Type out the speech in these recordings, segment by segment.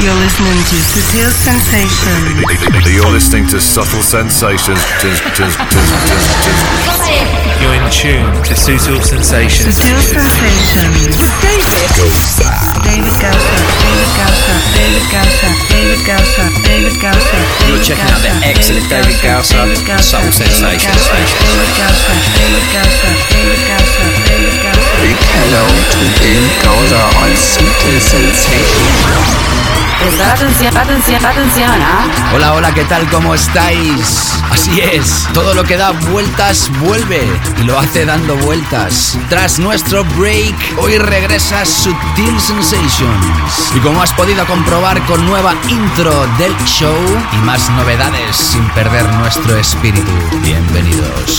You're listening to Subtle Sensations. You're listening to Subtle Sensations. You're in tune to Subtle Sensations. Subtle Sensations. With David. David Gausa. David Gausa. David Gausa. David Gausa. David Gausa. You're checking out the excellent David Gausa, Subtle Sensations. David Gausa. David Gausa. David Gausa. David Gausa. Big hello to David Gausa on Subtle Sensations. Atención, atención, atención, ¿ah? Hola, hola, ¿qué tal? ¿Cómo estáis? Así es, todo lo que da vueltas vuelve y lo hace dando vueltas. Tras nuestro break, hoy regresa Sutil Sensations. Y como has podido comprobar con nueva intro del show y más novedades sin perder nuestro espíritu. Bienvenidos.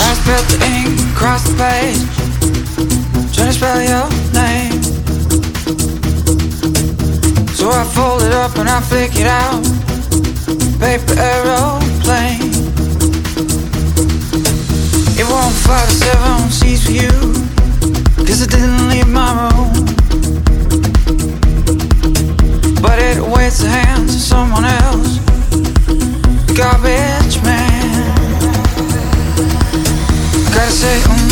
So I fold it up and I flick it out. Paper aeroplane. It won't fly to seven seats for you. Cause it didn't leave my room. But it waits the hands of someone else. Garbage man. Gotta say, mm.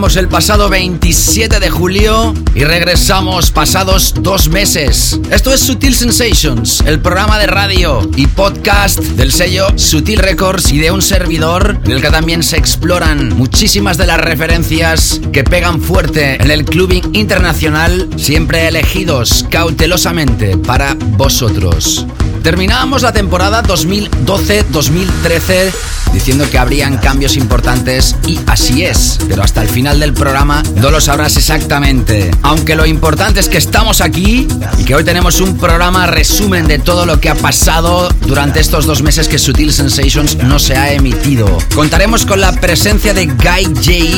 El pasado 27 de julio y regresamos pasados dos meses. Esto es Sutil Sensations, el programa de radio y podcast del sello Sutil Records y de un servidor en el que también se exploran muchísimas de las referencias que pegan fuerte en el clubbing internacional, siempre elegidos cautelosamente para vosotros. Terminábamos la temporada 2012-2013 diciendo que habrían cambios importantes y así es, pero hasta el final del programa no lo sabrás exactamente. Aunque lo importante es que estamos aquí y que hoy tenemos un programa resumen de todo lo que ha pasado durante estos dos meses que Sutil Sensations no se ha emitido. Contaremos con la presencia de Guy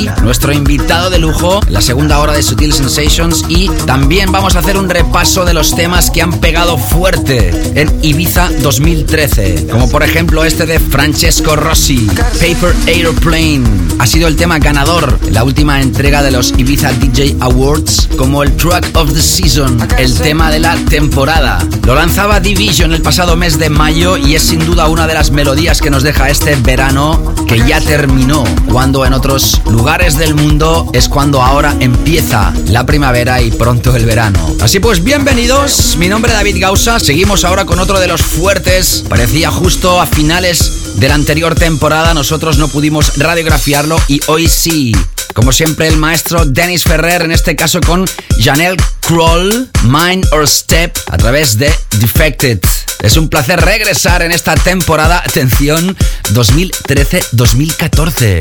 J, nuestro invitado de lujo, la segunda hora de Sutil Sensations y también vamos a hacer un repaso de los temas que han pegado fuerte en Ibiza 2013, como por ejemplo este de Francesco Rossi Paper Aeroplane. Ha sido el tema ganador en la última entrega de los Ibiza DJ Awards como el Track of the Season, el tema de la temporada. Lo lanzaba Division el pasado mes de mayo y es sin duda una de las melodías que nos deja este verano que ya terminó, cuando en otros lugares del mundo es cuando ahora empieza la primavera y pronto el verano. Así pues, bienvenidos, mi nombre es David Gausa, seguimos ahora con otro de los fuertes, parecía justo a finales de la anterior temporada nosotros no pudimos radiografiarlo y hoy sí. Como siempre el maestro Dennis Ferrer, en este caso con Janelle Kroll, Mind or Step, a través de Defected. Es un placer regresar en esta temporada, atención, 2013-2014.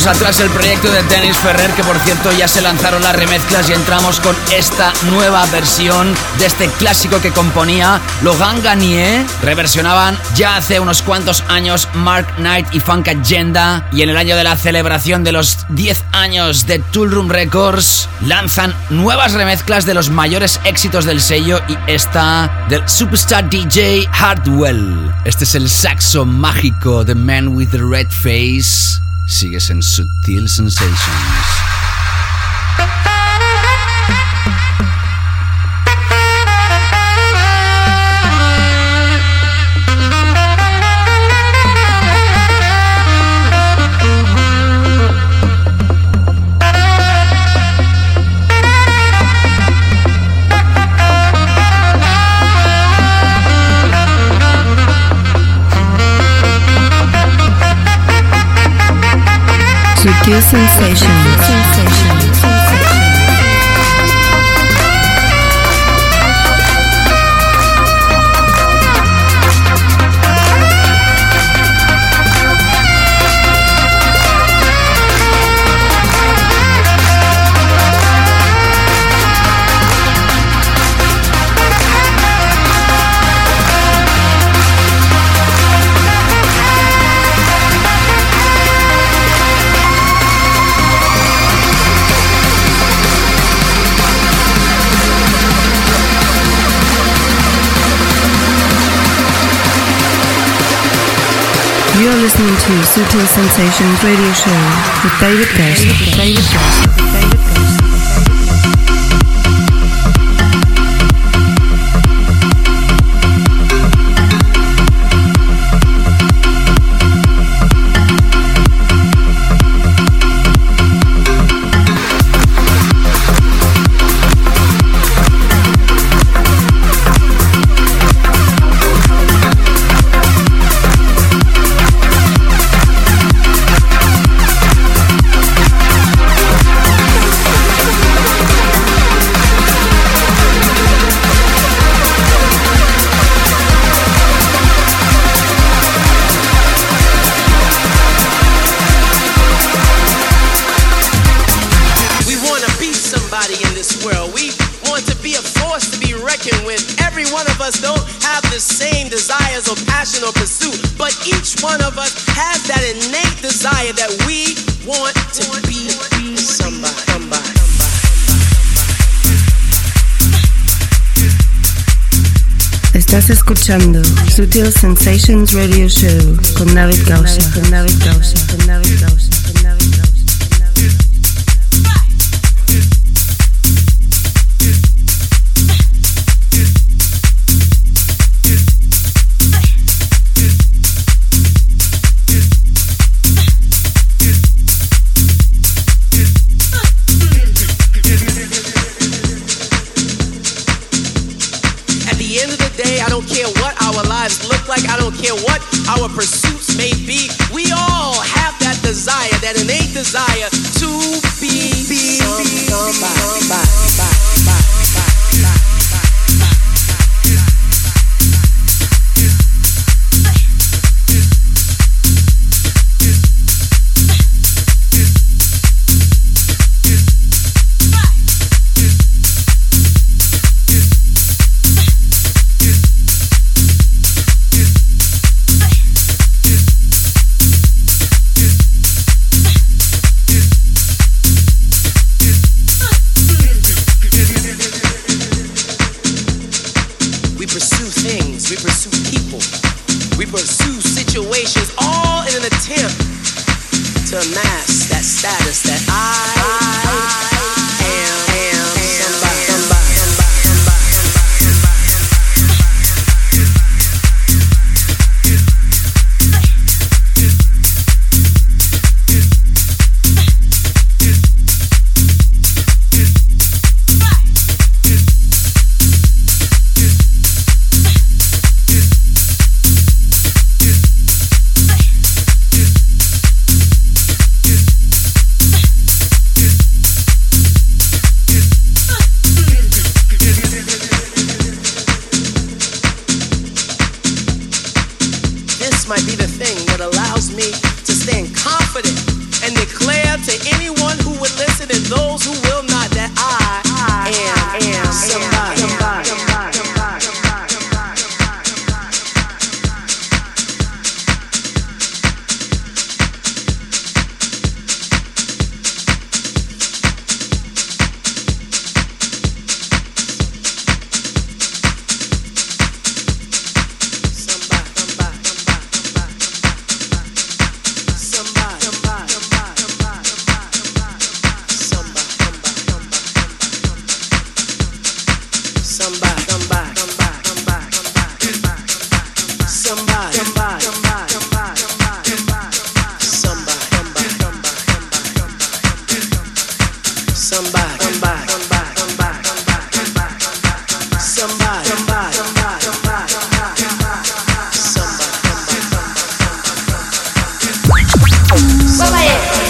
Dejamos atrás el proyecto de Dennis Ferrer, que por cierto ya se lanzaron las remezclas y entramos con esta nueva versión de este clásico que componía Logan Garnier. Reversionaban ya hace unos cuantos años Mark Knight y Funk Agenda. Y en el año de la celebración de los 10 años de Tool Room Records, lanzan nuevas remezclas de los mayores éxitos del sello y esta del superstar DJ Hardwell. Este es el saxo mágico de Man with the Red Face. Sigues en Sutil Sensations. Sutil Sensations. Sensations. to Sutil Sensations Radio Show with David Guest. David Guest. Escuchando Sutil Sensations Radio Show con David Causa. Con David Causa. Con David Causa.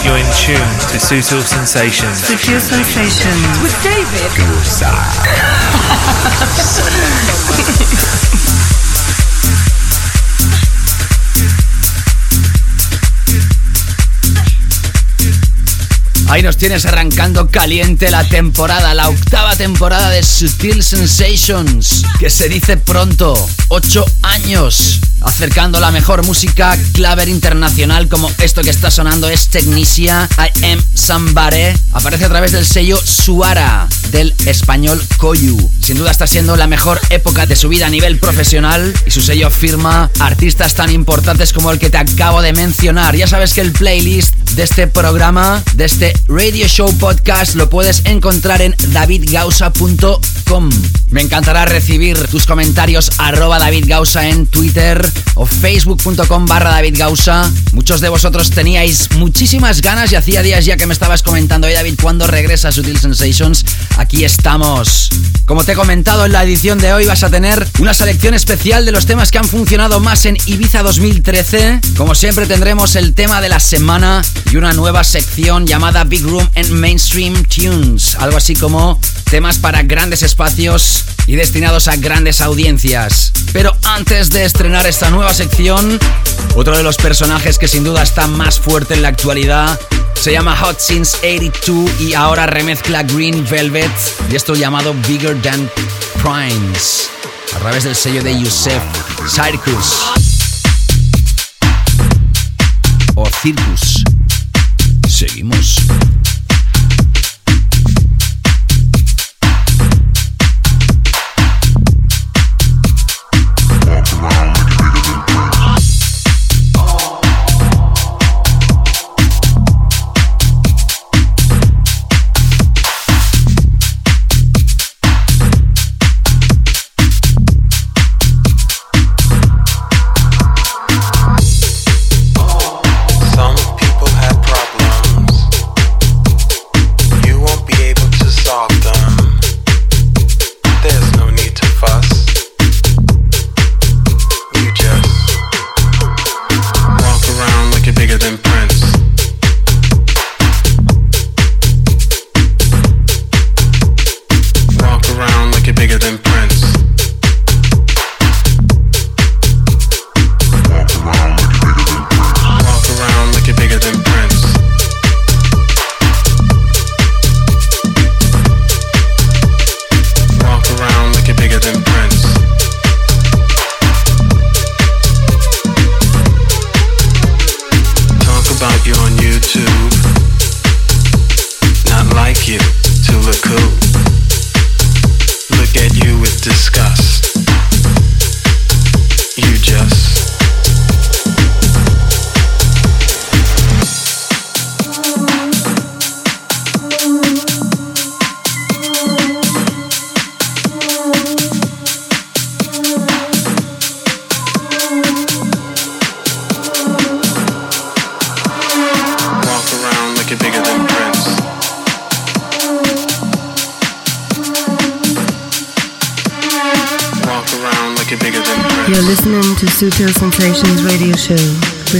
You're in tune to Sutil Sensations. With David. Ahí nos tienes arrancando caliente la temporada, la octava temporada de Sutil Sensations, que se dice pronto, ocho años acercando la mejor música claver internacional como esto que está sonando es Technicia, I Am Somebody. Aparece a través del sello Suara del español Koyu. Sin duda está siendo la mejor época de su vida a nivel profesional y su sello firma artistas tan importantes como el que te acabo de mencionar. Ya sabes que el playlist de este programa, de este radio show podcast, lo puedes encontrar en davidgausa.com. Me encantará recibir tus comentarios arroba davidgausa en Twitter o facebook.com barra davidgausa. Muchos de vosotros teníais muchísimas ganas y hacía días ya que me estabas comentando, oye David, ¿cuándo regresa Sutil Sensations? Aquí estamos. Como te he comentado en la edición de hoy vas a tener una selección especial de los temas que han funcionado más en Ibiza 2013. Como siempre tendremos el tema de la semana y una nueva sección llamada Big Room en Mainstream Tunes. Algo así como temas para grandes espacios y destinados a grandes audiencias. Pero antes de estrenar esta nueva sección, otro de los personajes que sin duda está más fuerte en la actualidad se llama Hot Since 82 y ahora remezcla Green Velvet y esto llamado Bigger Than Crimes a través del sello de Yusef Circus o Circus. Seguimos.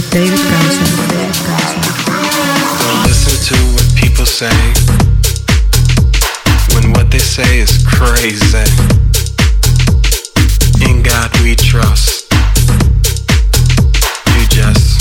With David Gausser. Don't listen to what people say when what they say is crazy. In God we trust. sensations.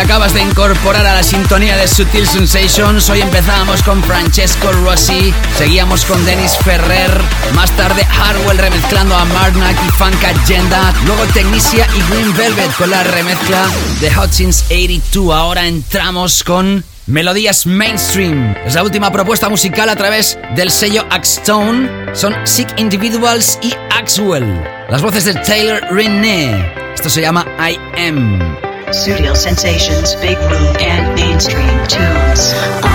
Acabas de incorporar a la sintonía de Sutil Sensations. Hoy empezábamos con Francesco Rossi, seguíamos con Dennis Ferrer, más tarde Harwell remezclando a Mark y Funk Agenda, luego Technicia y Green Velvet con la remezcla de Hot Since 82. Ahora entramos con Melodías Mainstream. Es la última propuesta musical a través del sello Axstone. Son Sick Individuals y Axwell. Las voces de Taylor René. Esto se llama I Am. Studio Sensations, Big Room, and Mainstream Tunes.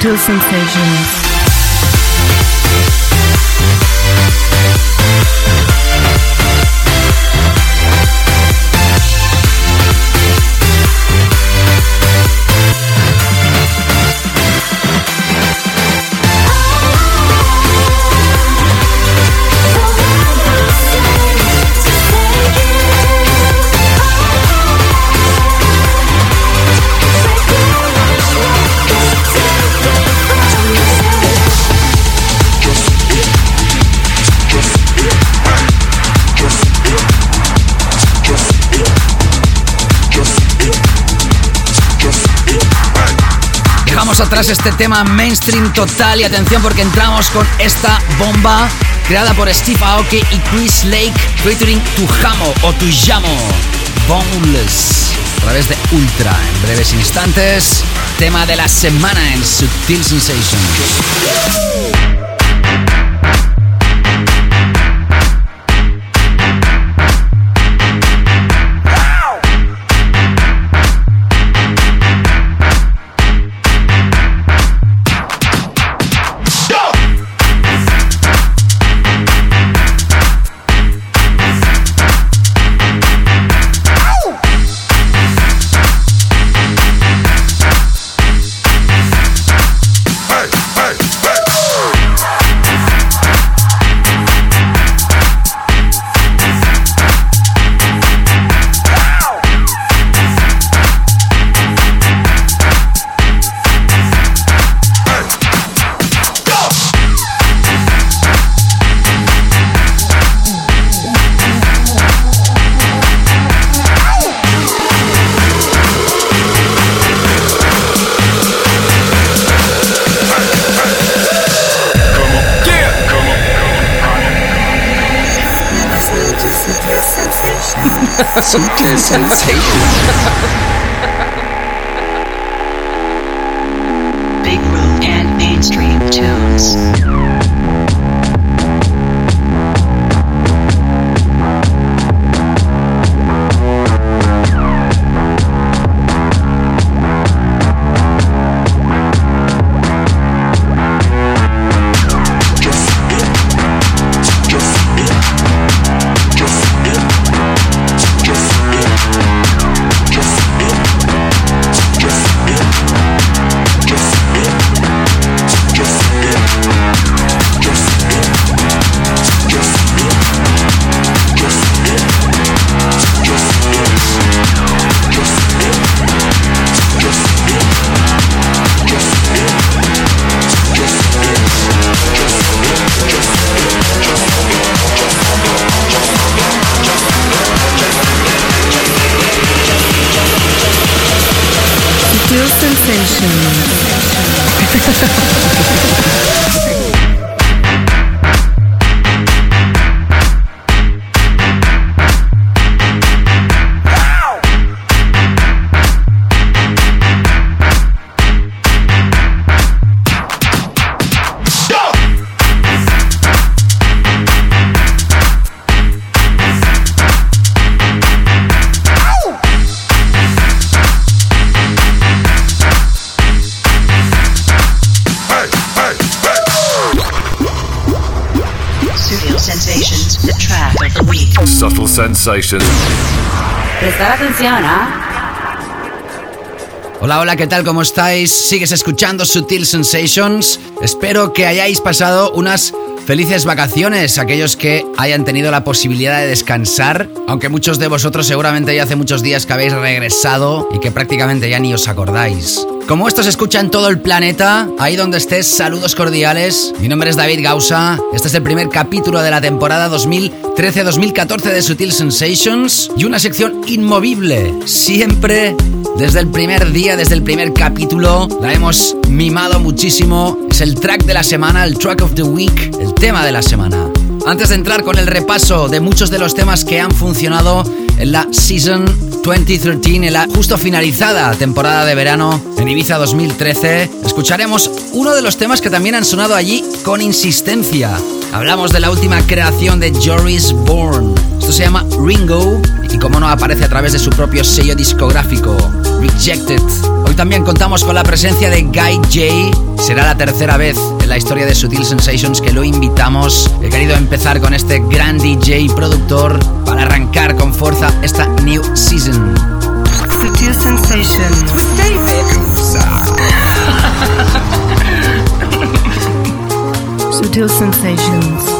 Subtle sensations. Atrás este tema mainstream total y atención porque entramos con esta bomba creada por Steve Aoki y Chris Lake featuring Tujamo o Tujamo Boneless a través de Ultra. En breves instantes, tema de la semana en Subtil Sensations. Subtle Sensations. Subtle sensations. Prestar atención, ¿ah? Hola, hola, ¿qué tal? ¿Cómo estáis? ¿Sigues escuchando Sutil Sensations? Espero que hayáis pasado unas felices vacaciones, aquellos que hayan tenido la posibilidad de descansar, aunque muchos de vosotros seguramente ya hace muchos días que habéis regresado y que prácticamente ya ni os acordáis. Como esto se escucha en todo el planeta, ahí donde estés, saludos cordiales. Mi nombre es David Gausa. Este es el primer capítulo de la temporada 2013-2014 de Sutil Sensations y una sección inmovible. Siempre, desde el primer día, desde el primer capítulo, la hemos mimado muchísimo. Es el track de la semana, el track of the week, el tema de la semana. Antes de entrar con el repaso de muchos de los temas que han funcionado en la Season 2013, en la justo finalizada temporada de verano en Ibiza 2013, escucharemos uno de los temas que también han sonado allí con insistencia. Hablamos de la última creación de Joris Bourne. Esto se llama Ringo y como no aparece a través de su propio sello discográfico, Rejected. Hoy también contamos con la presencia de Guy J. Será la tercera vez en la historia de Sutil Sensations que lo invitamos. He querido empezar con este gran DJ y productor para arrancar con fuerza esta new season. Sutil Sensations. Sutil Sensations.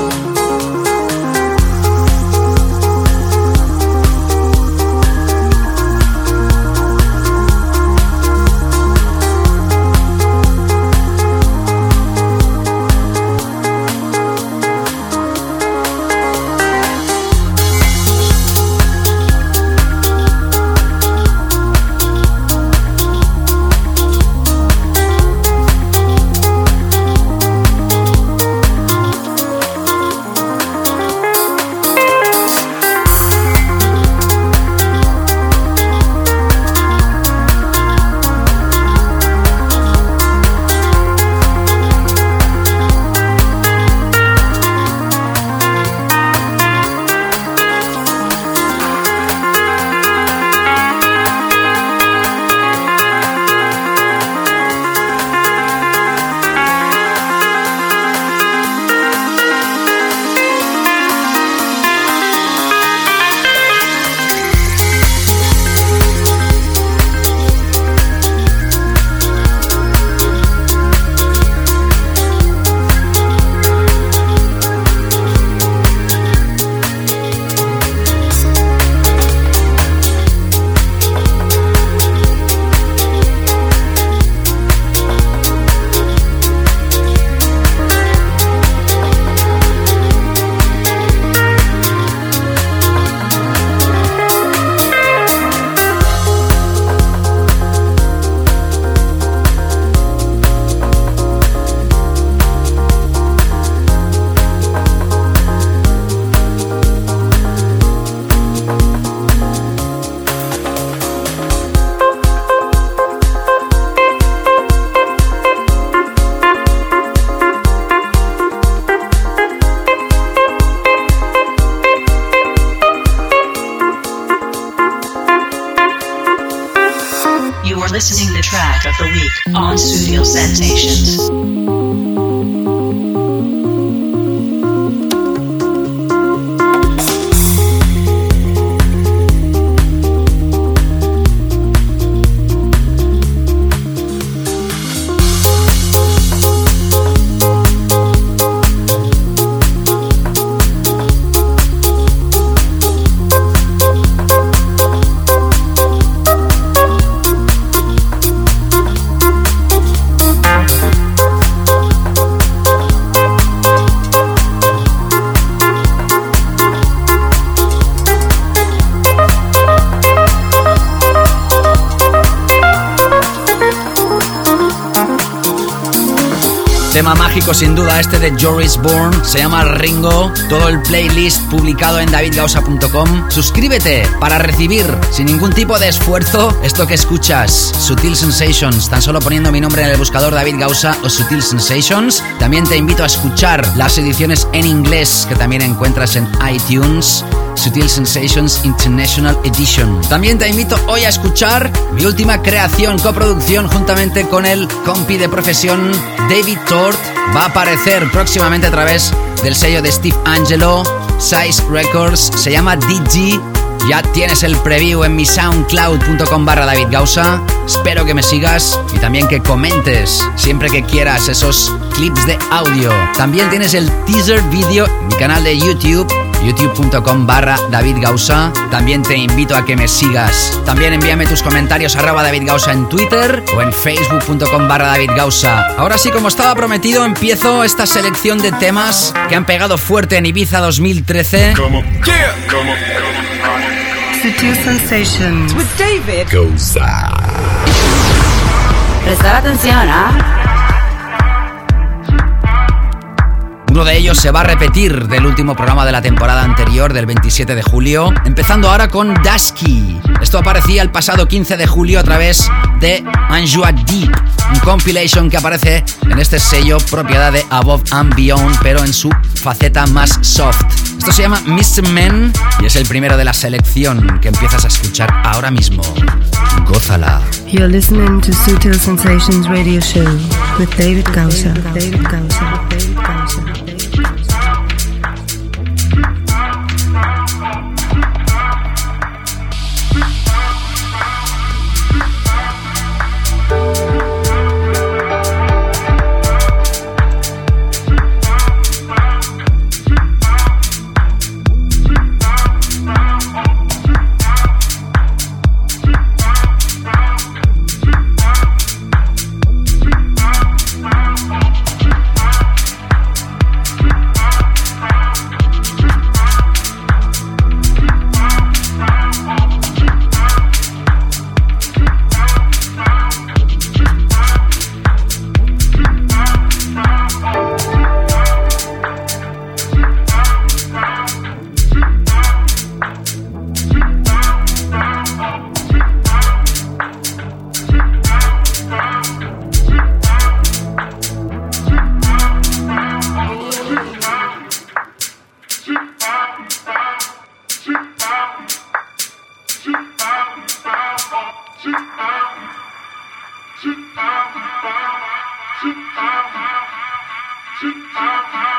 Listening the track of the week on Studio Sensations. Tema mágico sin duda este de Joris Bourne, se llama Ringo, todo el playlist publicado en davidgausa.com. Suscríbete para recibir sin ningún tipo de esfuerzo esto que escuchas, Sutil Sensations, tan solo poniendo mi nombre en el buscador David Gausa o Sutil Sensations. También te invito a escuchar las ediciones en inglés que también encuentras en iTunes. Sutil Sensations International Edition. También te invito hoy a escuchar mi última creación, coproducción juntamente con el compi de profesión David Tort. Va a aparecer próximamente a través del sello de Steve Angelo, Size Records. Se llama DG ya tienes el preview en mi soundcloud.com barra David Gausa. Espero que me sigas y también que comentes siempre que quieras esos clips de audio. También tienes el teaser video en mi canal de YouTube youtube.com barra David Gausa. También te invito a que me sigas. También envíame tus comentarios a David Gausa en Twitter o en facebook.com barra David Gausa. Ahora sí, como estaba prometido, empiezo esta selección de temas que han pegado fuerte en Ibiza 2013. Como, como, Sutil Sensations with David Gausa. Prestar atención, ¿ah? Uno de ellos se va a repetir del último programa de la temporada anterior, del 27 de julio, empezando ahora con Dusky. Esto aparecía el pasado 15 de julio a través de Anjua Deep, un compilation que aparece en este sello propiedad de Above and Beyond, pero en su faceta más soft. Esto se llama Mr. Men y es el primero de la selección que empiezas a escuchar ahora mismo. Gózala. You're listening to Sutil Sensations Radio Show with David Gausa. David. David Gausa. This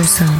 is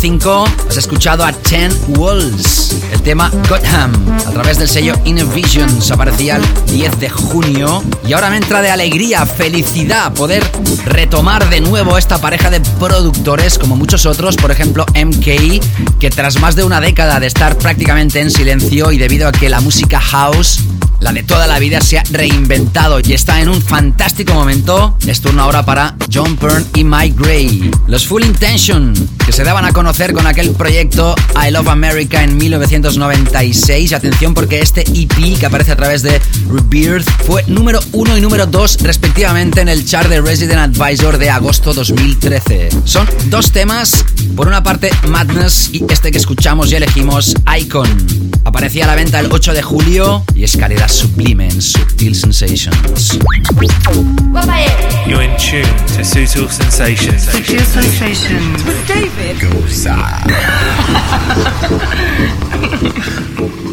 5. Has escuchado a Ten Walls, el tema Gotham, a través del sello Inner Visions. Aparecía el 10 de junio. Y ahora me entra de alegría, felicidad poder retomar de nuevo esta pareja de productores, como muchos otros, por ejemplo MK, que tras más de una década de estar prácticamente en silencio y debido a que la música house la de toda la vida se ha reinventado y está en un fantástico momento. Es turno ahora para John Byrne y Mike Gray. Los Full Intention, que se daban a conocer con aquel proyecto I Love America en 1996. Atención porque este EP que aparece a través de Rebirth fue número 1 y número 2 respectivamente en el chart de Resident Advisor de agosto 2013. Son dos temas, por una parte Madness y este que escuchamos y elegimos Icon. Aparecía a la venta el 8 de julio y es calidad sublime en Subtil Sensations. You're in tune to Sutil Sensations. Sutil Sensations. With David.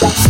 Thank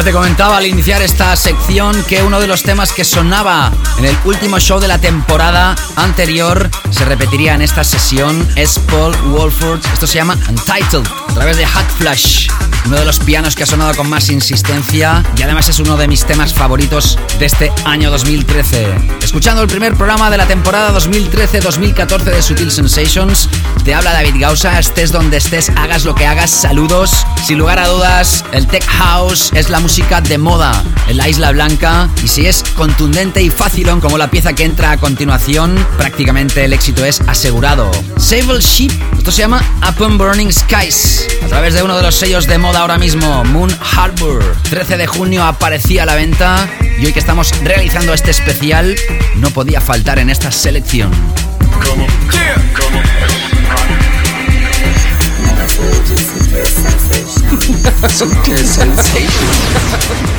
Ya te comentaba al iniciar esta sección que uno de los temas que sonaba en el último show de la temporada anterior se repetiría en esta sesión es Paul Wolford. Esto se llama Untitled a través de Hot Flash, uno de los pianos que ha sonado con más insistencia y además es uno de mis temas favoritos de este año 2013. Escuchando el primer programa de la temporada 2013-2014 de Sutil Sensations, te habla David Gausa, estés donde estés, hagas lo que hagas, saludos. Sin lugar a dudas, el Tech House es la música de moda en la Isla Blanca y si es contundente y fácilón como la pieza que entra a continuación, prácticamente el éxito es asegurado. Sable Sheep, esto se llama Upon Burning Skies, a través de uno de los sellos de moda ahora mismo, Moon Harbor. 13 de junio aparecía a la venta y hoy que estamos realizando este especial, no podía faltar en esta selección.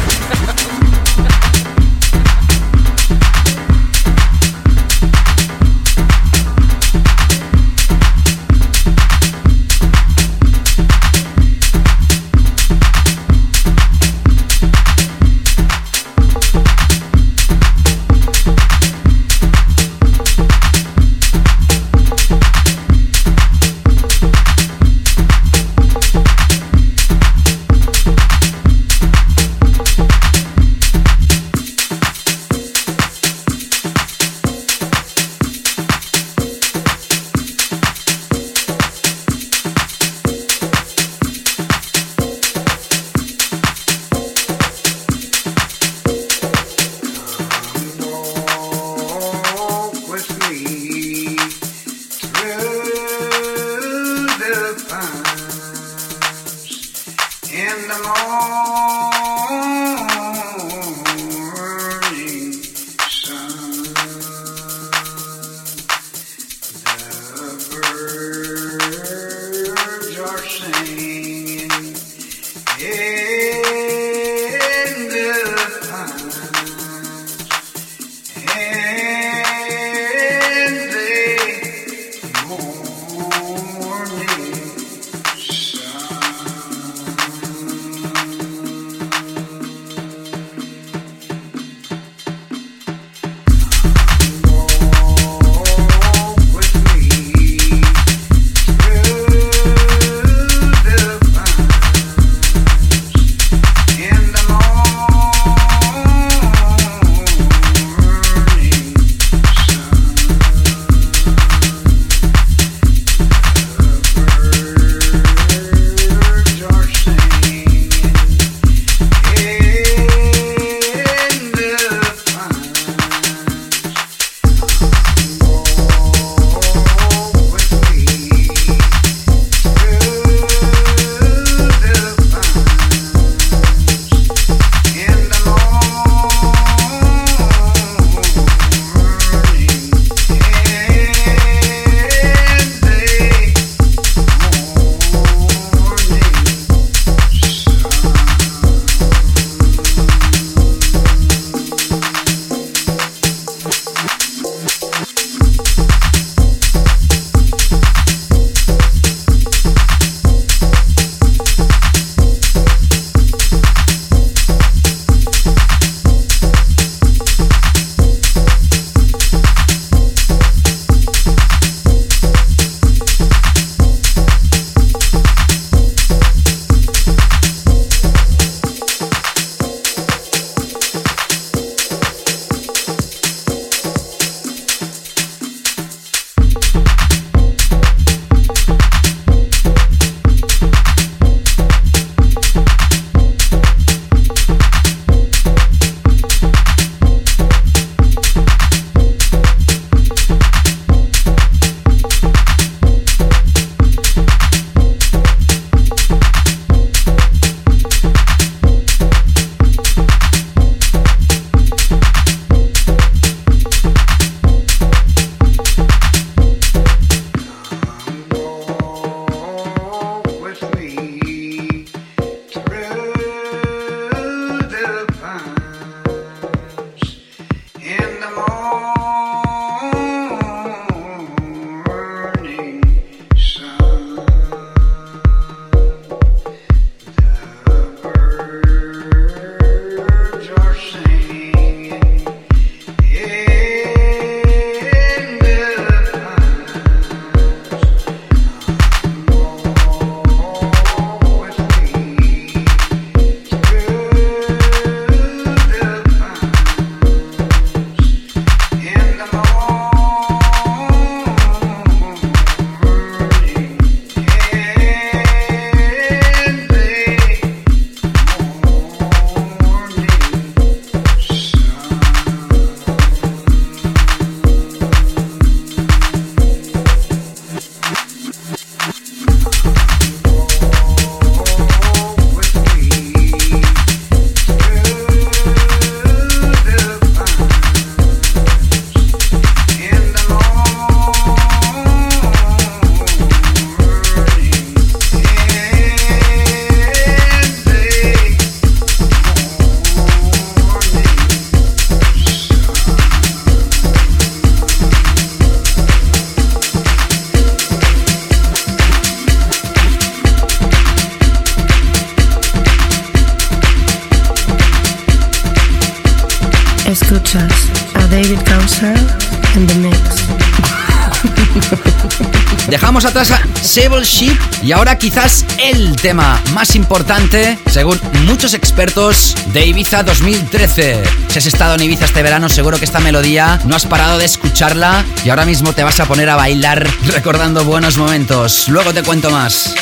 Sable Ship y ahora quizás el tema más importante, según muchos expertos, de Ibiza 2013. Si has estado en Ibiza este verano, seguro que esta melodía no has parado de escucharla y ahora mismo te vas a poner a bailar recordando buenos momentos. Luego te cuento más.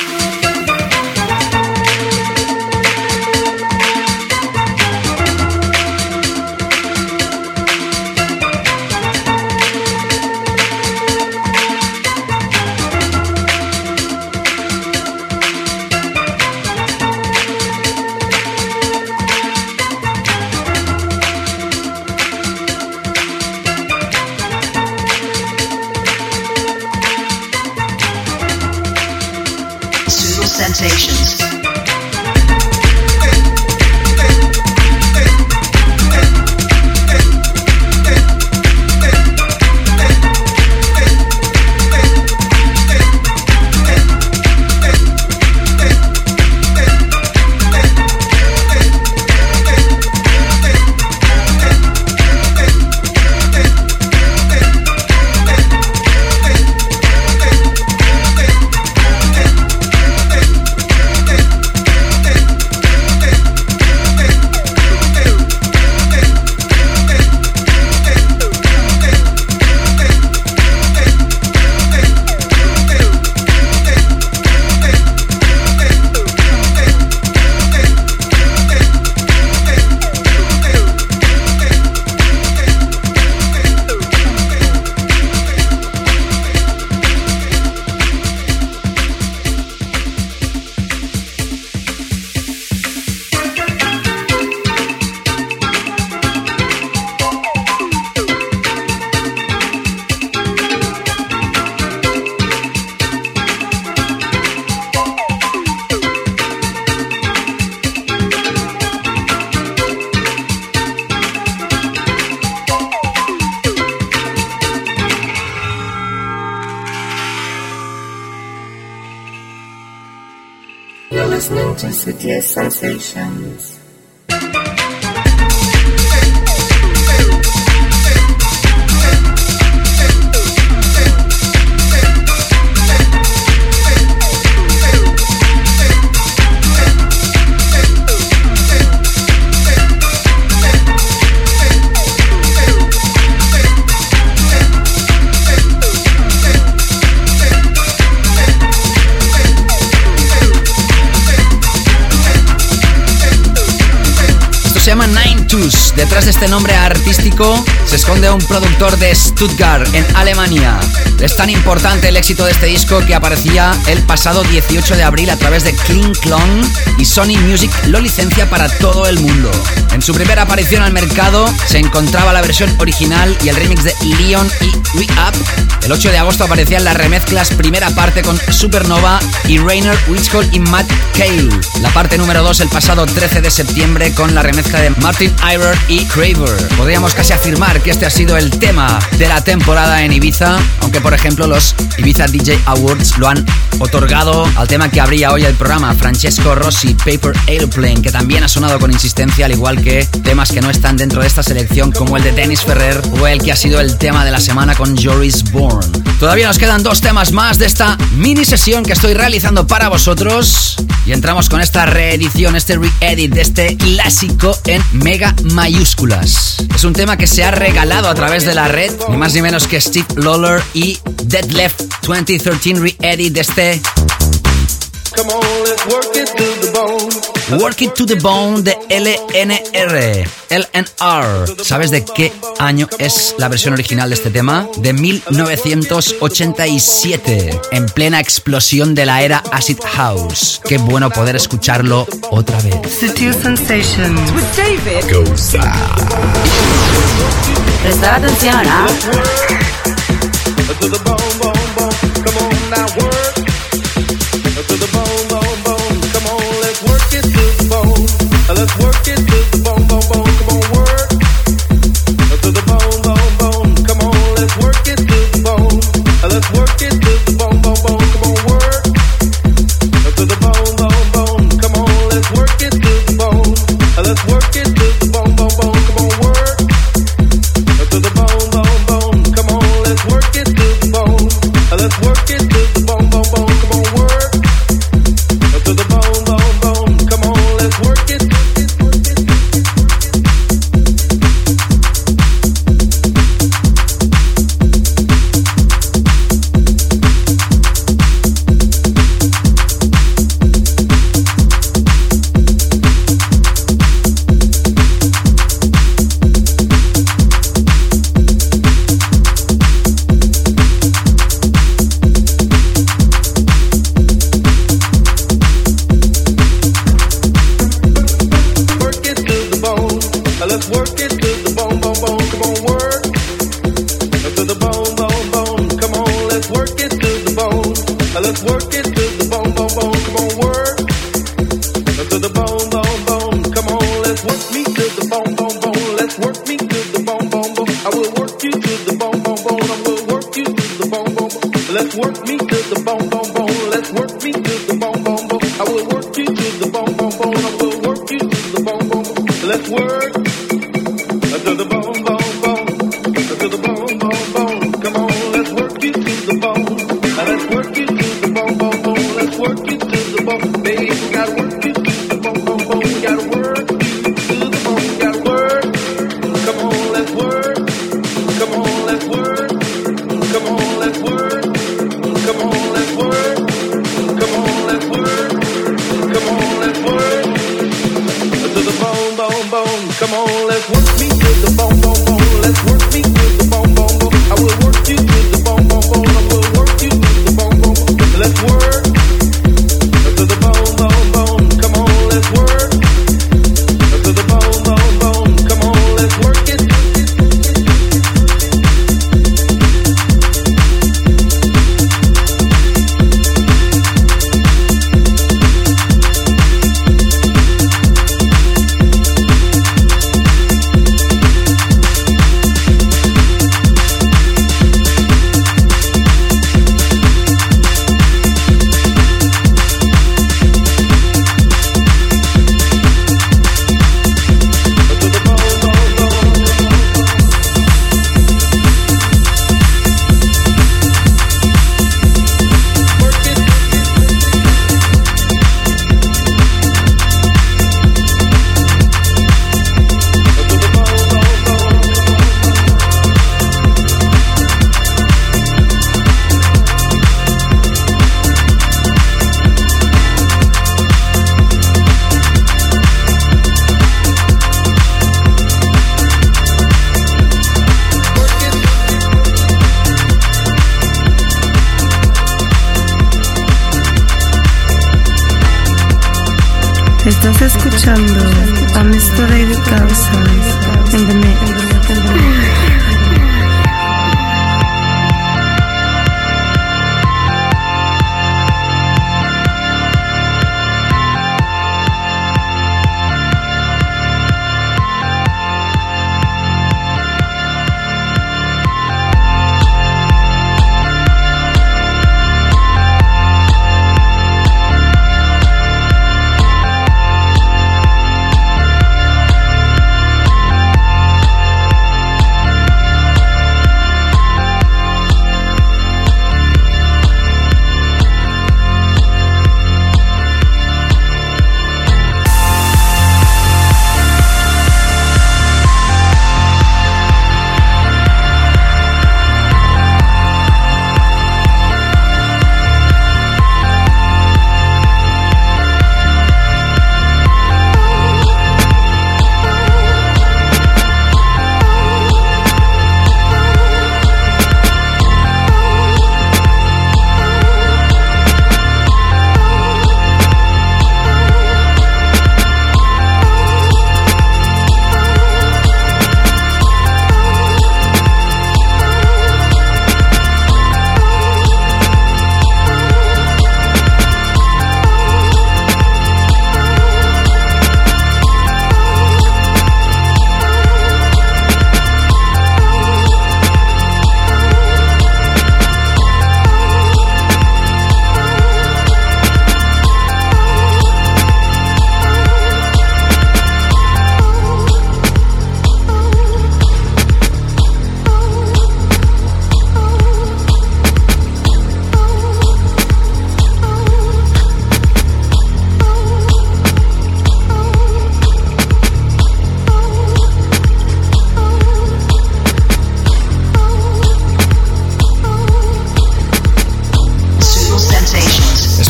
Sensations. Este nombre artístico se esconde un productor de Stuttgart, en Alemania. Es tan importante el éxito de este disco que aparecía el pasado 18 de abril a través de Kling Klong y Sony Music lo licencia para todo el mundo. En su primera aparición al mercado se encontraba la versión original y el remix de Leon y Re-Up. El 8 de agosto aparecían las remezclas primera parte con Supernova y Rainer Witchcall y Matt Cale. La parte número 2 el pasado 13 de septiembre con la remezcla de Martin Iver y Craver. Podríamos casi afirmar que este ha sido el tema de la temporada en Ibiza, aunque por ejemplo los Ibiza DJ Awards lo han otorgado al tema que abría hoy el programa, Francesco Rossi, Paper Airplane, que también ha sonado con insistencia, al igual que temas que no están dentro de esta selección, como el de Dennis Ferrer o el que ha sido el tema de la semana con Joris Bourne. Todavía nos quedan dos temas más de esta mini sesión que estoy realizando para vosotros. Y entramos con esta reedición, este re-edit de este clásico en mega mayúsculas. Es un tema que se ha regalado a través de la red, ni más ni menos que Steve Lawler y Dead Left 2013 re-edit de este Work It to the Bone de LNR. LNR. ¿Sabes de qué año es la versión original de este tema? De 1987, en plena explosión de la era Acid House. Qué bueno poder escucharlo otra vez. Sutil Sensations with David Prestar atención, ¿ah?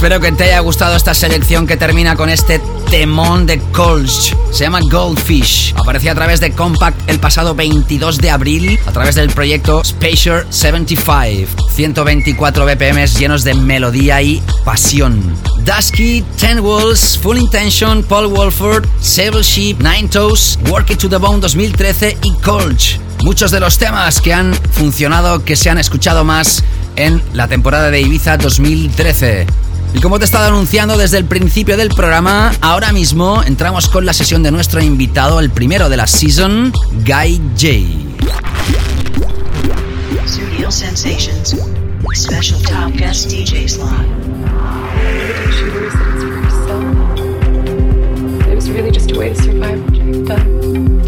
Espero que te haya gustado esta selección que termina con este temón de Colch. Se llama Goldfish. Apareció a través de Compact el pasado 22 de abril a través del proyecto Spacer 75. 124 BPM llenos de melodía y pasión. Dusky, Ten Walls, Full Intention, Paul Wolford, Sable Sheep, Nine Toes, Work It to the Bone 2013 y Colch. Muchos de los temas que han funcionado, que se han escuchado más en la temporada de Ibiza 2013. Y como te he estado anunciando desde el principio del programa, ahora mismo entramos con la sesión de nuestro invitado, el primero de la season, Guy J. Studio Sensations. Special top guest DJ slot.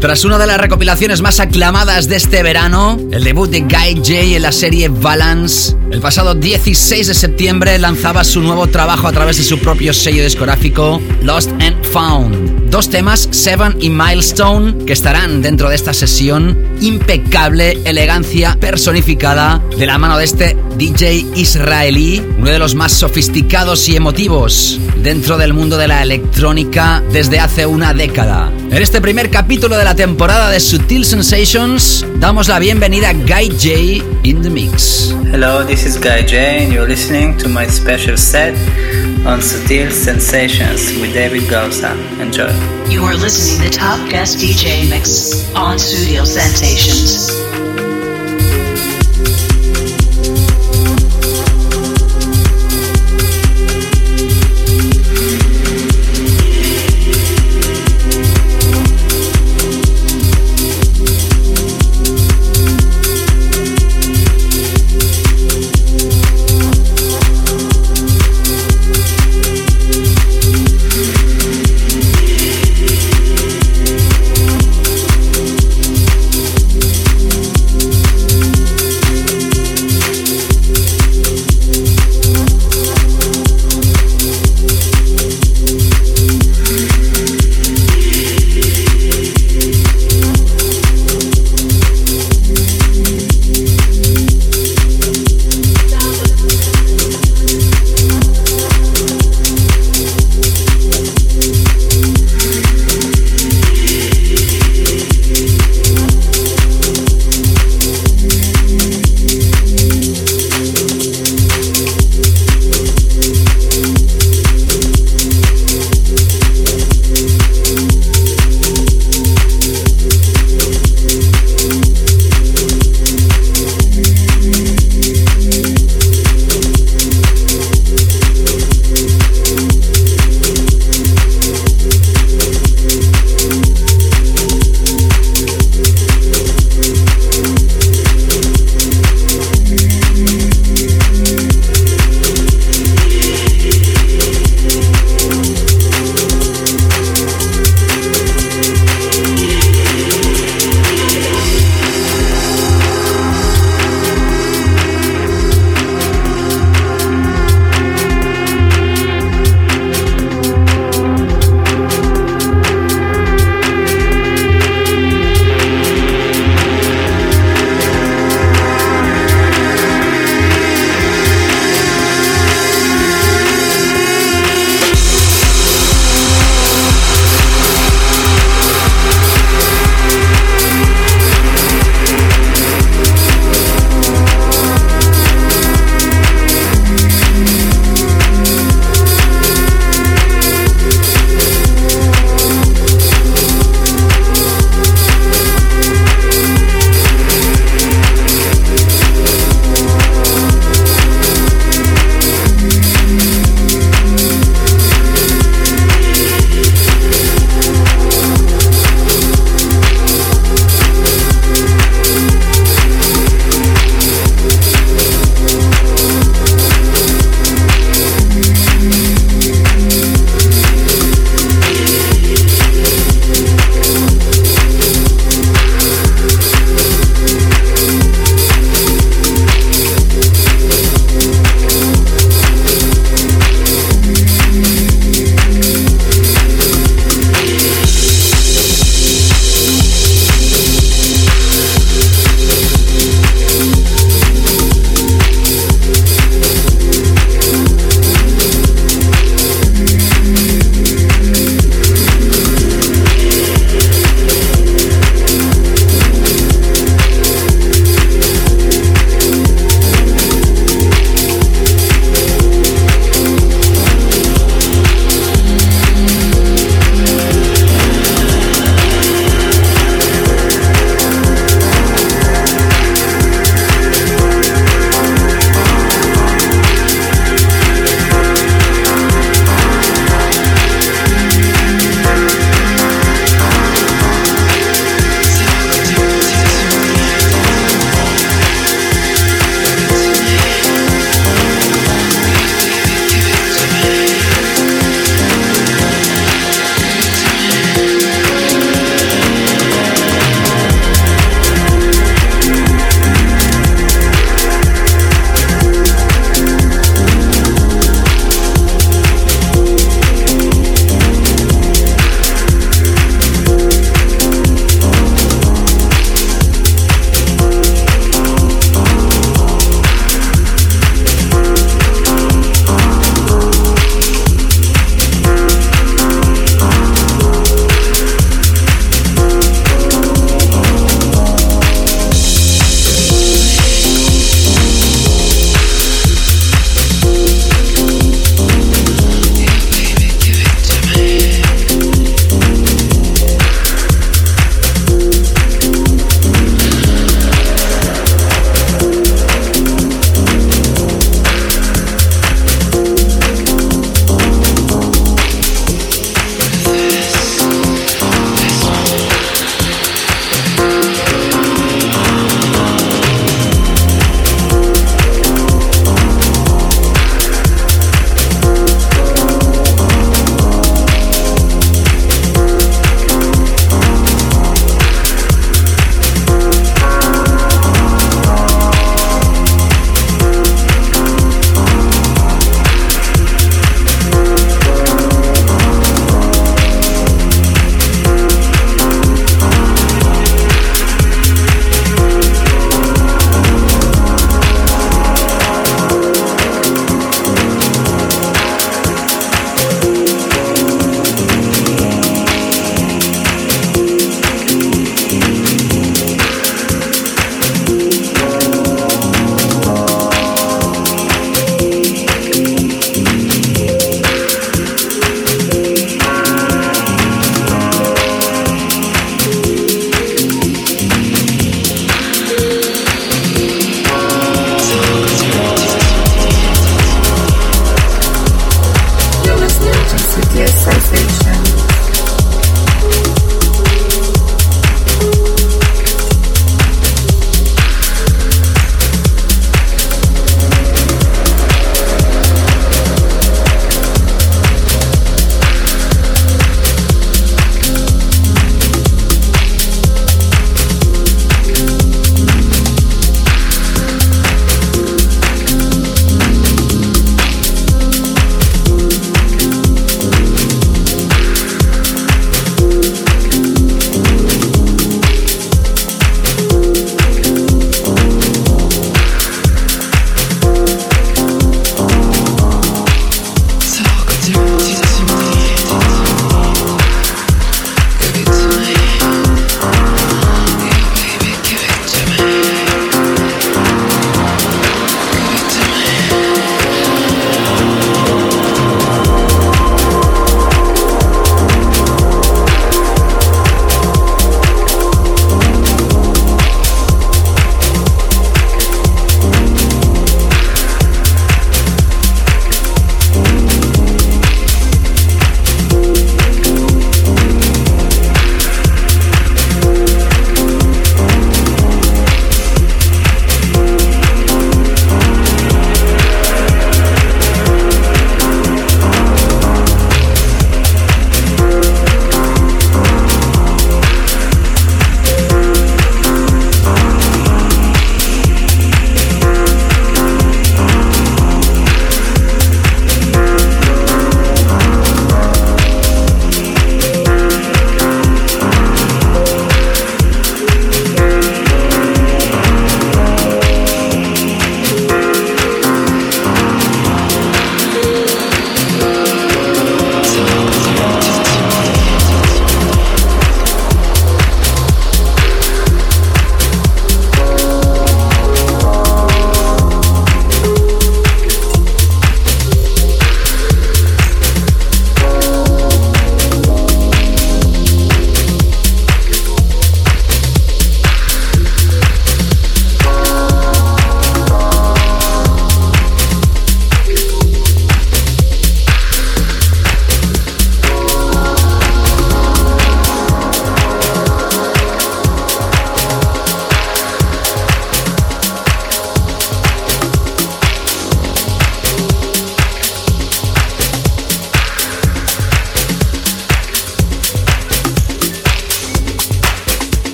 Tras una de las recopilaciones más aclamadas de este verano, el debut de Guy J en la serie Balance, el pasado 16 de septiembre lanzaba su nuevo trabajo a través de su propio sello discográfico, Lost and Found. Dos temas, Seven y Milestone, que estarán dentro de esta sesión. Impecable elegancia personificada de la mano de este DJ israelí, uno de los más sofisticados y emotivos dentro del mundo de la electrónica desde hace una década. En este primer capítulo de la temporada de Sutil Sensations, damos la bienvenida a Guy J in the Mix. Hello, this is Guy J, and you're listening to my special set on Sutil Sensations with David Gausa. Enjoy. You are listening to Top Guest DJ Mix on Studio Sensations.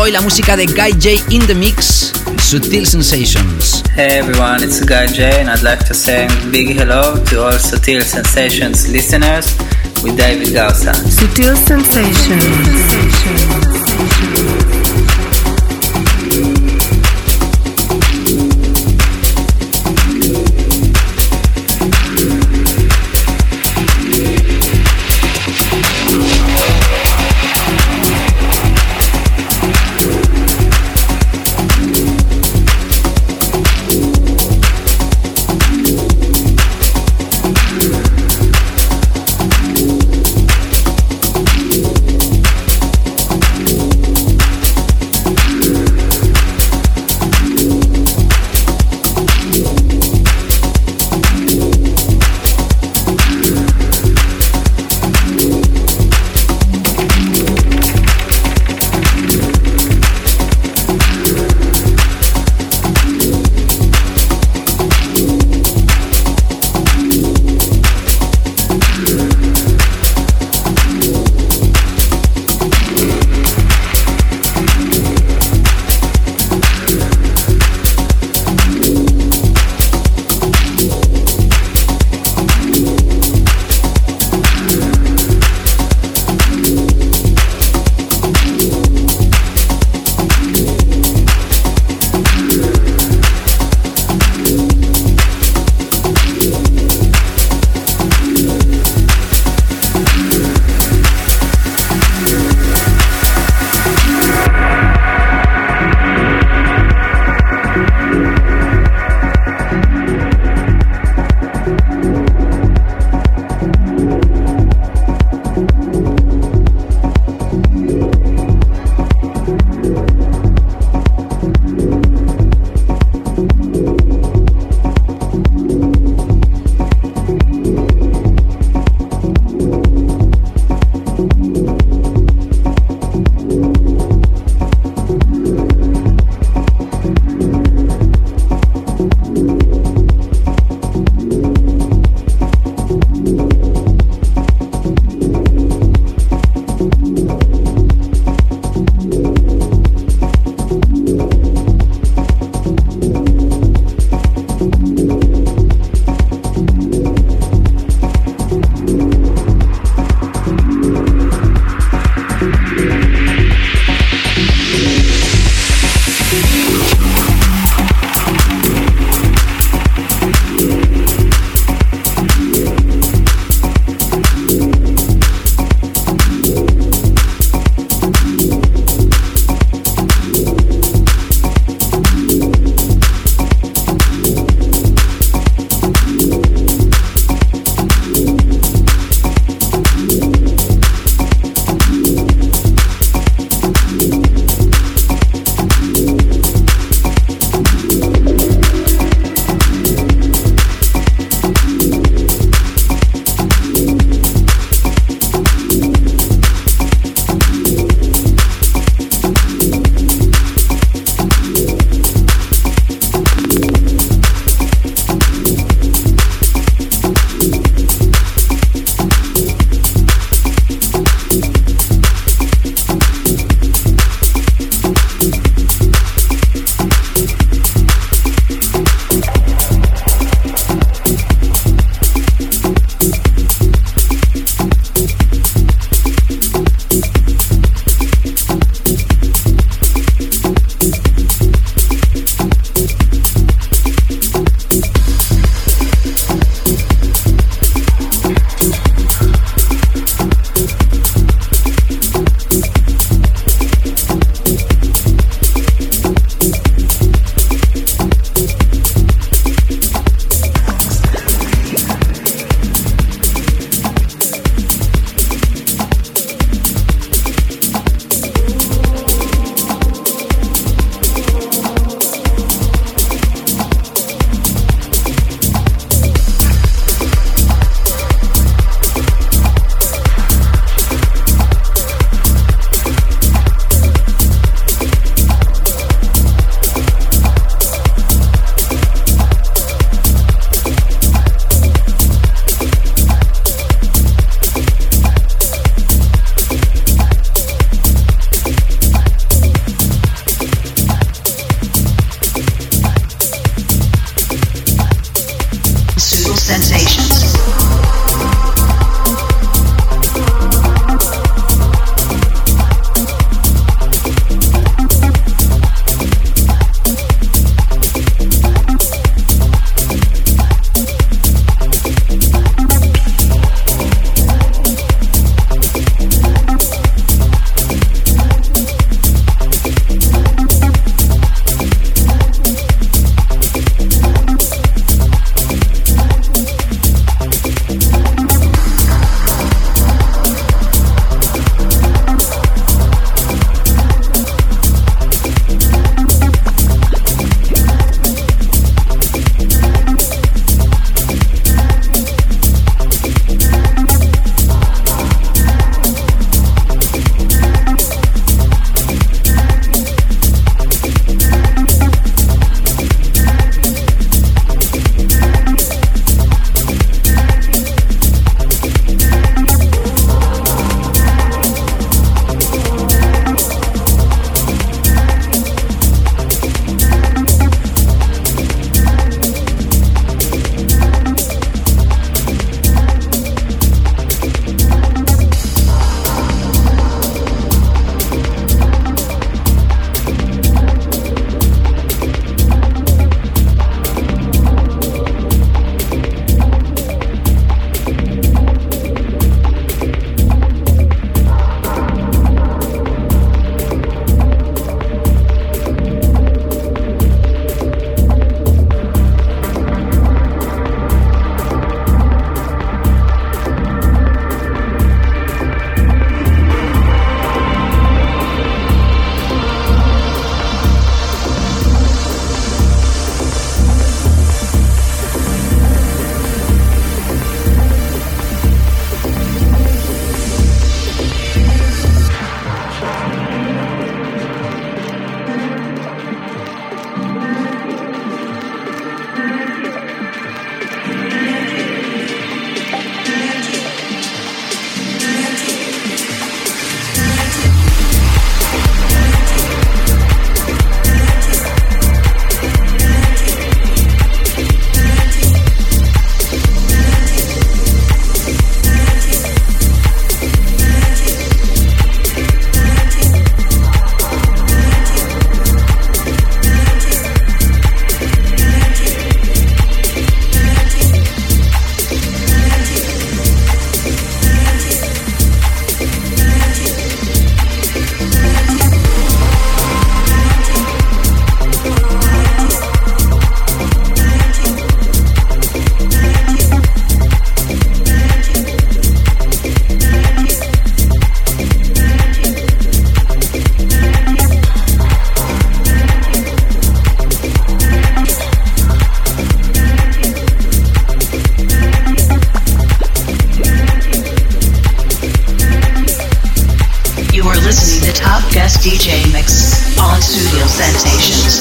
Hoy la música de Guy J in the Mix, Sutil Sensations. Hey everyone, it's Guy J and I'd like to say big hello to all Sutil Sensations listeners with David Gausa. Sutil Sensations. DJ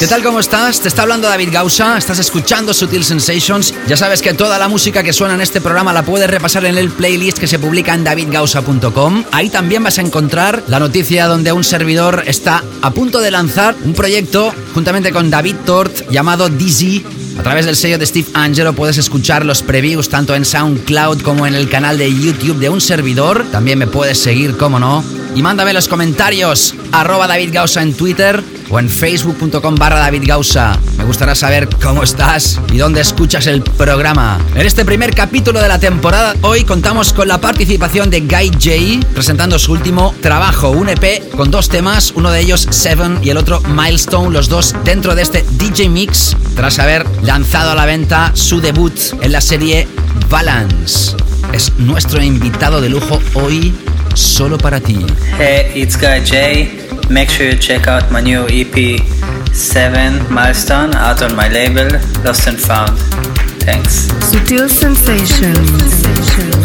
tal? ¿Cómo estás? Te está hablando David Gausa, estás escuchando Sutil Sensations. Ya sabes que toda la música que suena en este programa la puedes repasar en el playlist que se publica en davidgausa.com. Ahí también vas a encontrar la noticia donde un servidor está a punto de lanzar un proyecto juntamente con David Tort llamado Dizzy a través del sello de Steve Angelo puedes escuchar los previews tanto en SoundCloud como en el canal de YouTube de un servidor. También me puedes seguir, como no. Y mándame los comentarios, arroba David Gausa en Twitter o en facebook.com barra David Gausa. Me gustará saber cómo estás y dónde escuchas el programa. En este primer capítulo de la temporada, hoy contamos con la participación de Guy J, presentando su último trabajo, un EP con dos temas, uno de ellos Seven y el otro Milestone, los dos dentro de este DJ Mix, tras haber lanzado a la venta su debut en la serie Balance. Es nuestro invitado de lujo hoy, solo para ti. Hey, it's Guy J. Make sure you check out my new EP 7 Milestone out on my label Lost and Found. Thanks. Sutil Sensations. top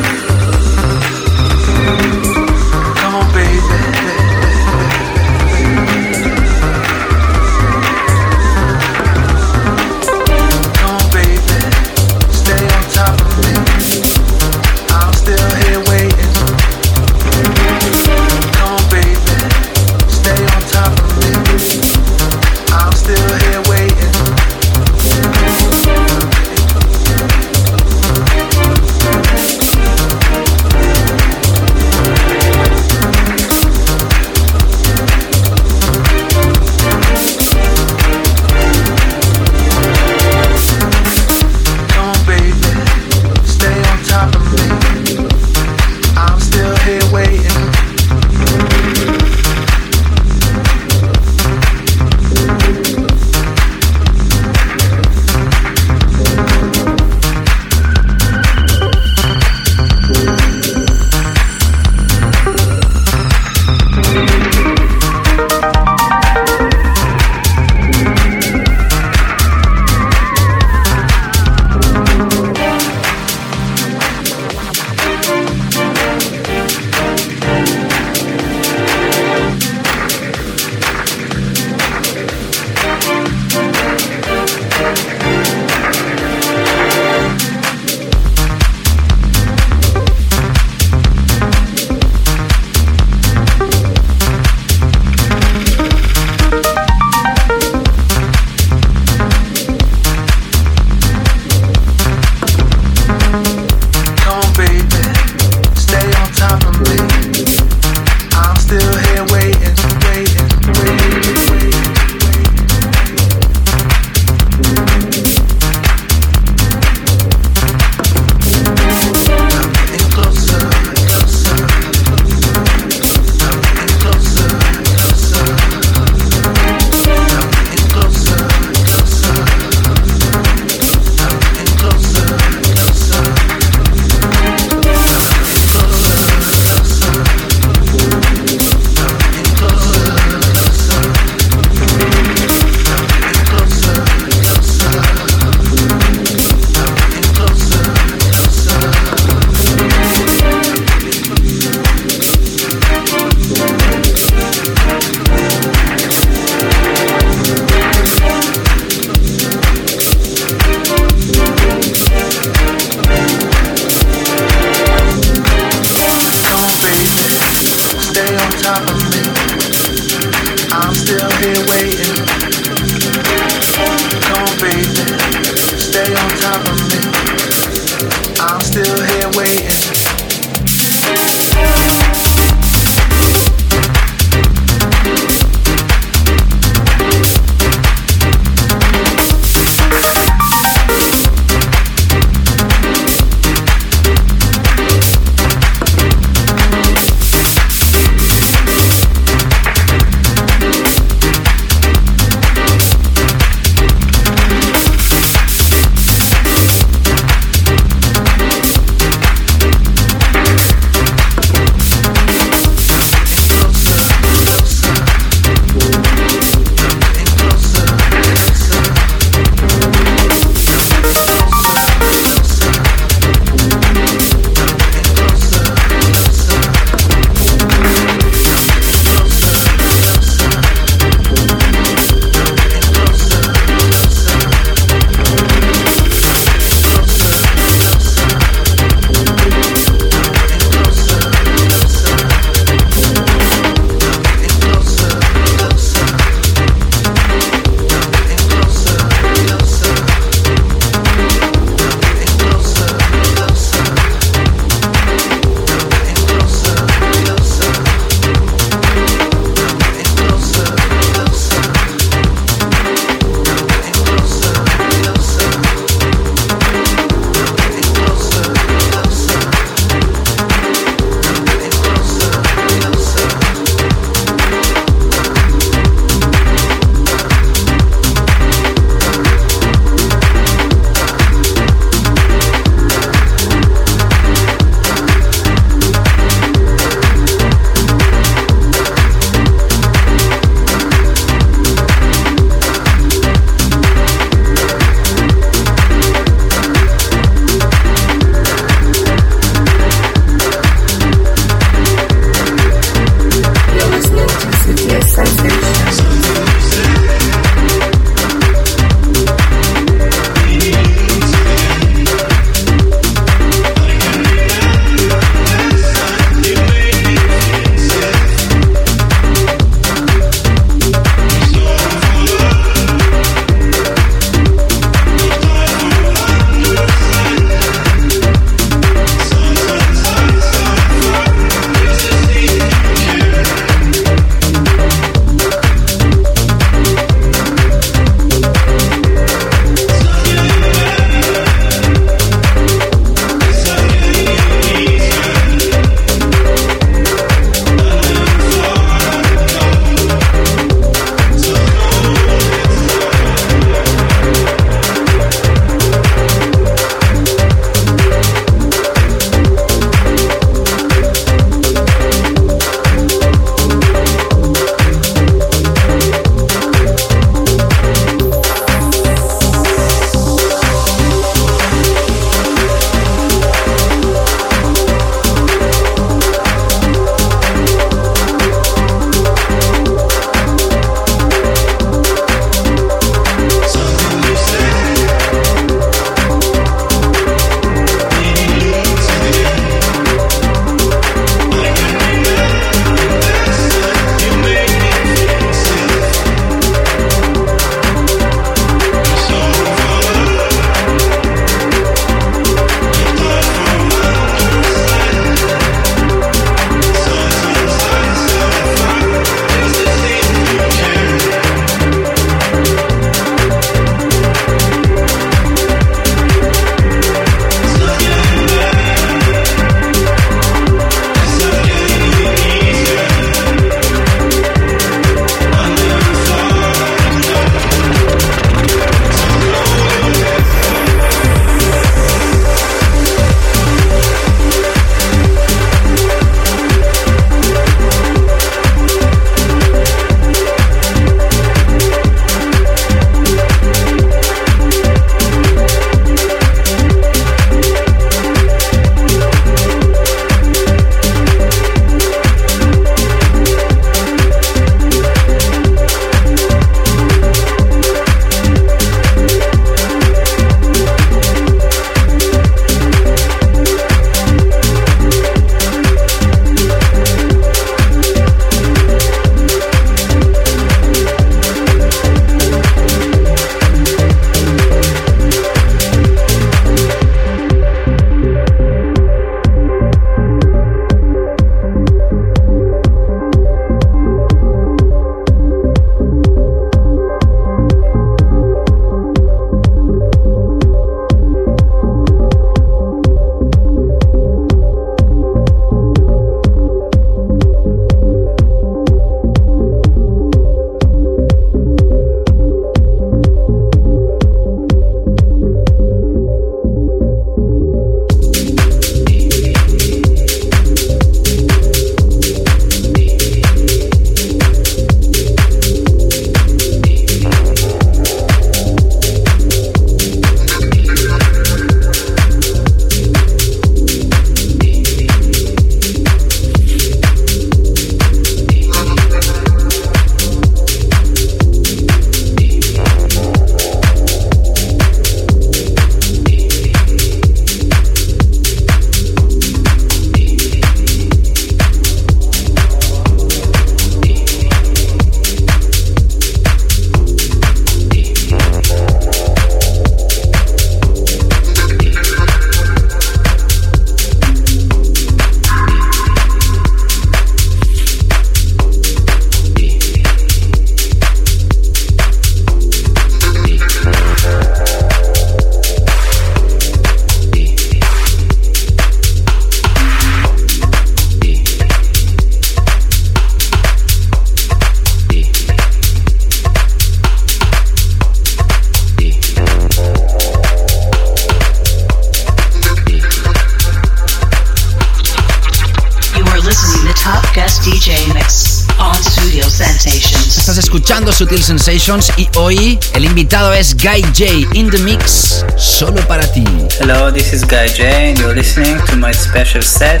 Sensations y hoy el invitado es Guy J in the mix solo para ti. Hello, this is Guy J and you're listening to my special set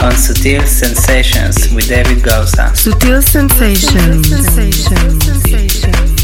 on Sutil Sensations with David Gausa. Sutil Sensations. Sensations. Sensations.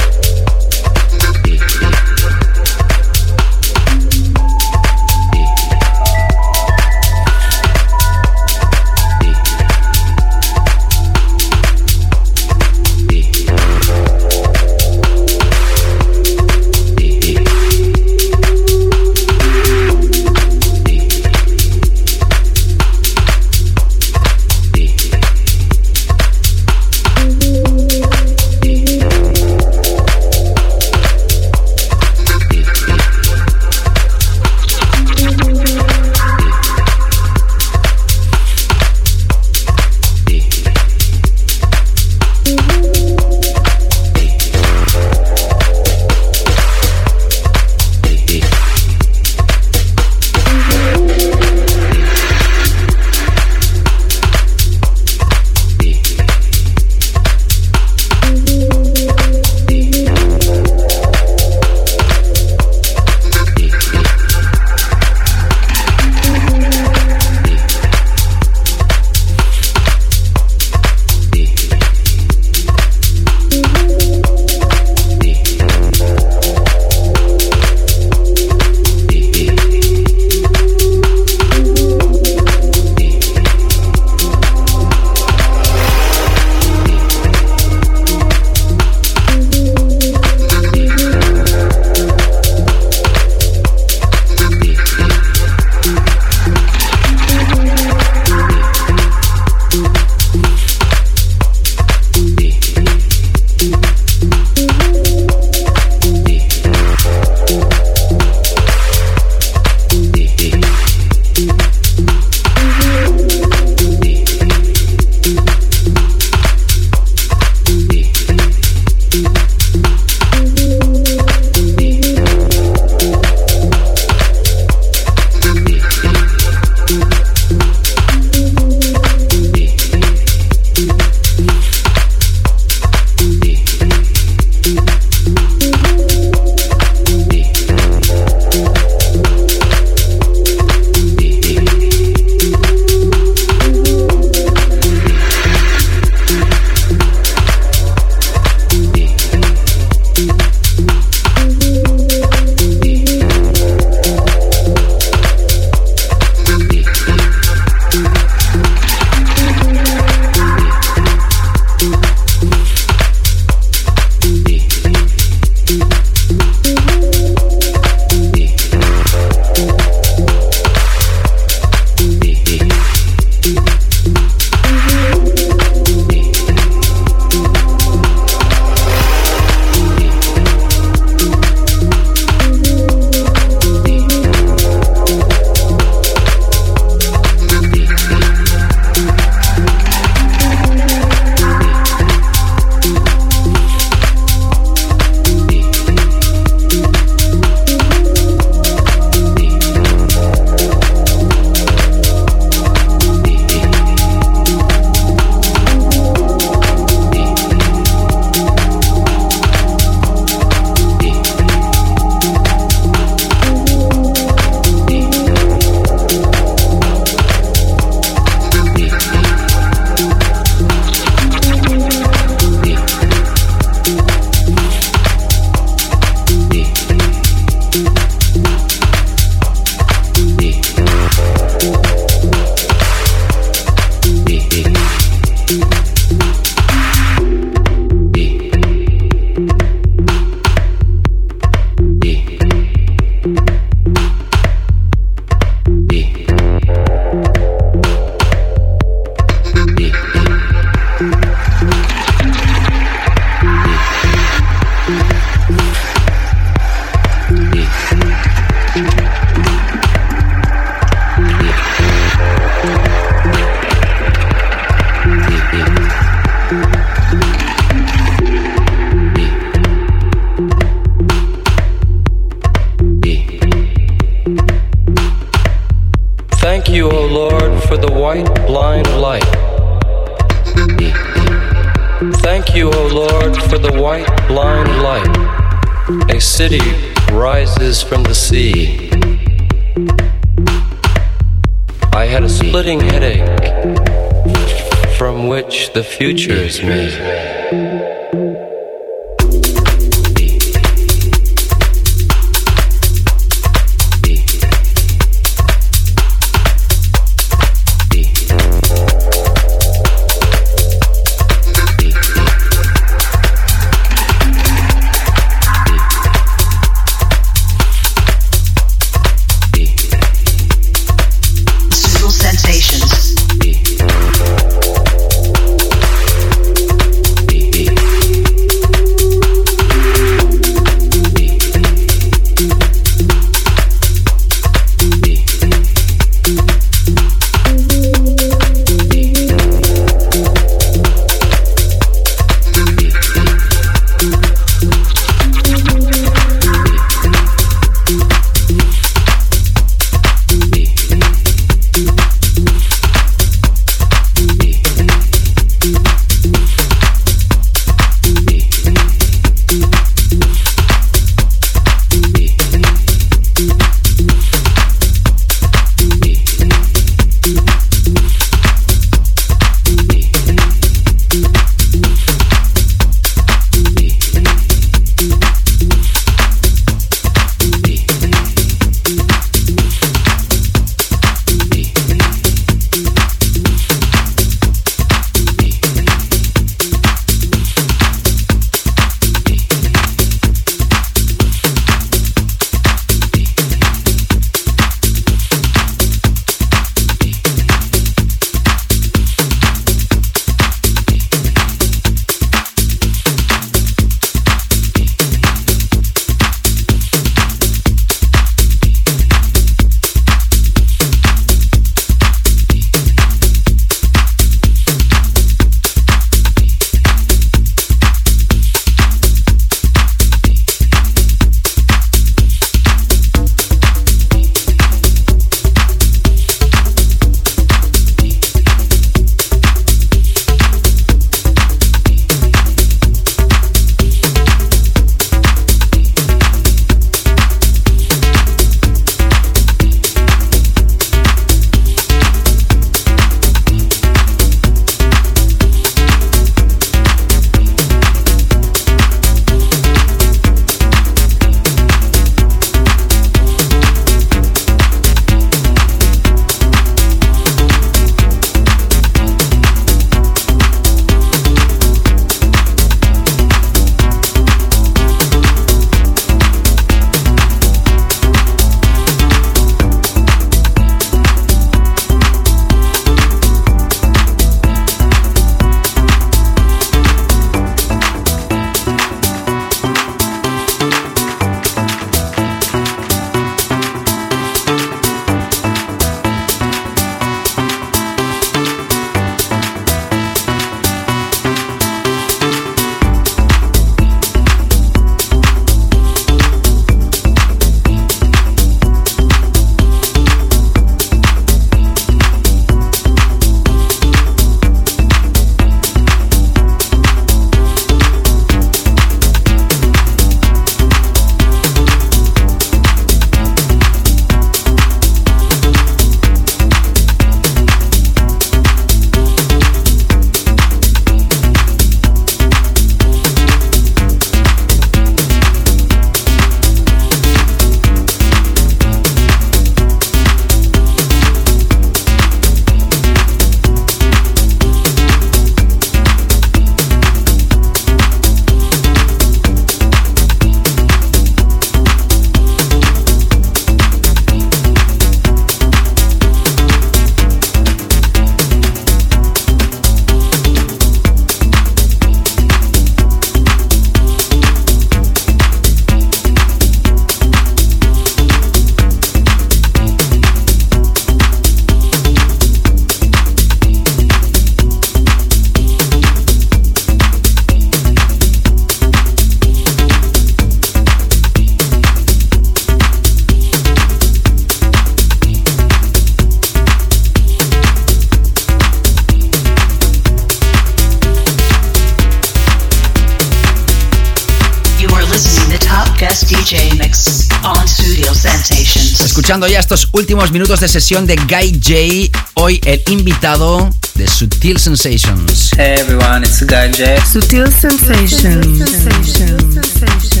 Escuchando ya estos últimos minutos de sesión de Guy J, hoy el invitado de Sutil Sensations. Hey everyone, it's Guy J. Sutil Sensations. Hello,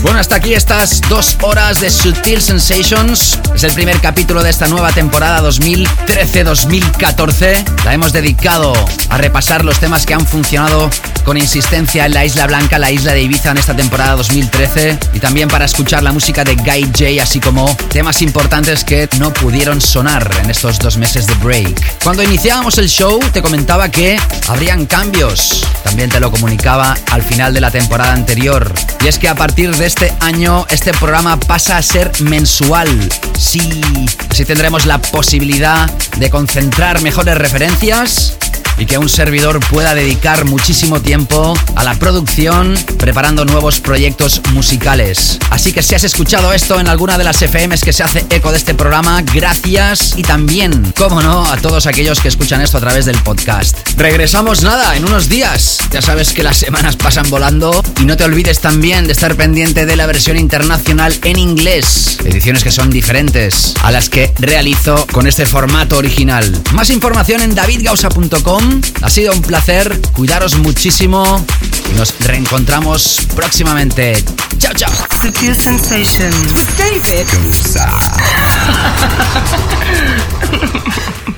Bueno, hasta aquí estas dos horas de Sutil Sensations. Es el primer capítulo de esta nueva temporada 2013-2014. La hemos dedicado a repasar los temas que han funcionado con insistencia en la Isla Blanca, la isla de Ibiza en esta temporada 2013 y también para escuchar la música de Guy J, así como temas importantes que no pudieron sonar en estos dos meses de break. Cuando iniciábamos el show te comentaba que habrían cambios, también te lo comunicaba al final de la temporada anterior, y es que a partir de este año este programa pasa a ser mensual. Sí, así tendremos la posibilidad de concentrar mejores referencias y que un servidor pueda dedicar muchísimo tiempo a la producción, preparando nuevos proyectos musicales. Así que si has escuchado esto en alguna de las FMs que se hace eco de este programa, gracias y también, como no, a todos aquellos que escuchan esto a través del podcast. Regresamos nada, en unos días. Ya sabes que las semanas pasan volando y no te olvides también de estar pendiente de la versión internacional en inglés. Ediciones que son diferentes a las que realizo con este formato original. Más información en davidgausa.com ha sido un placer, cuidaros muchísimo y nos reencontramos próximamente. Chao, chao. Sutil Sensations with David.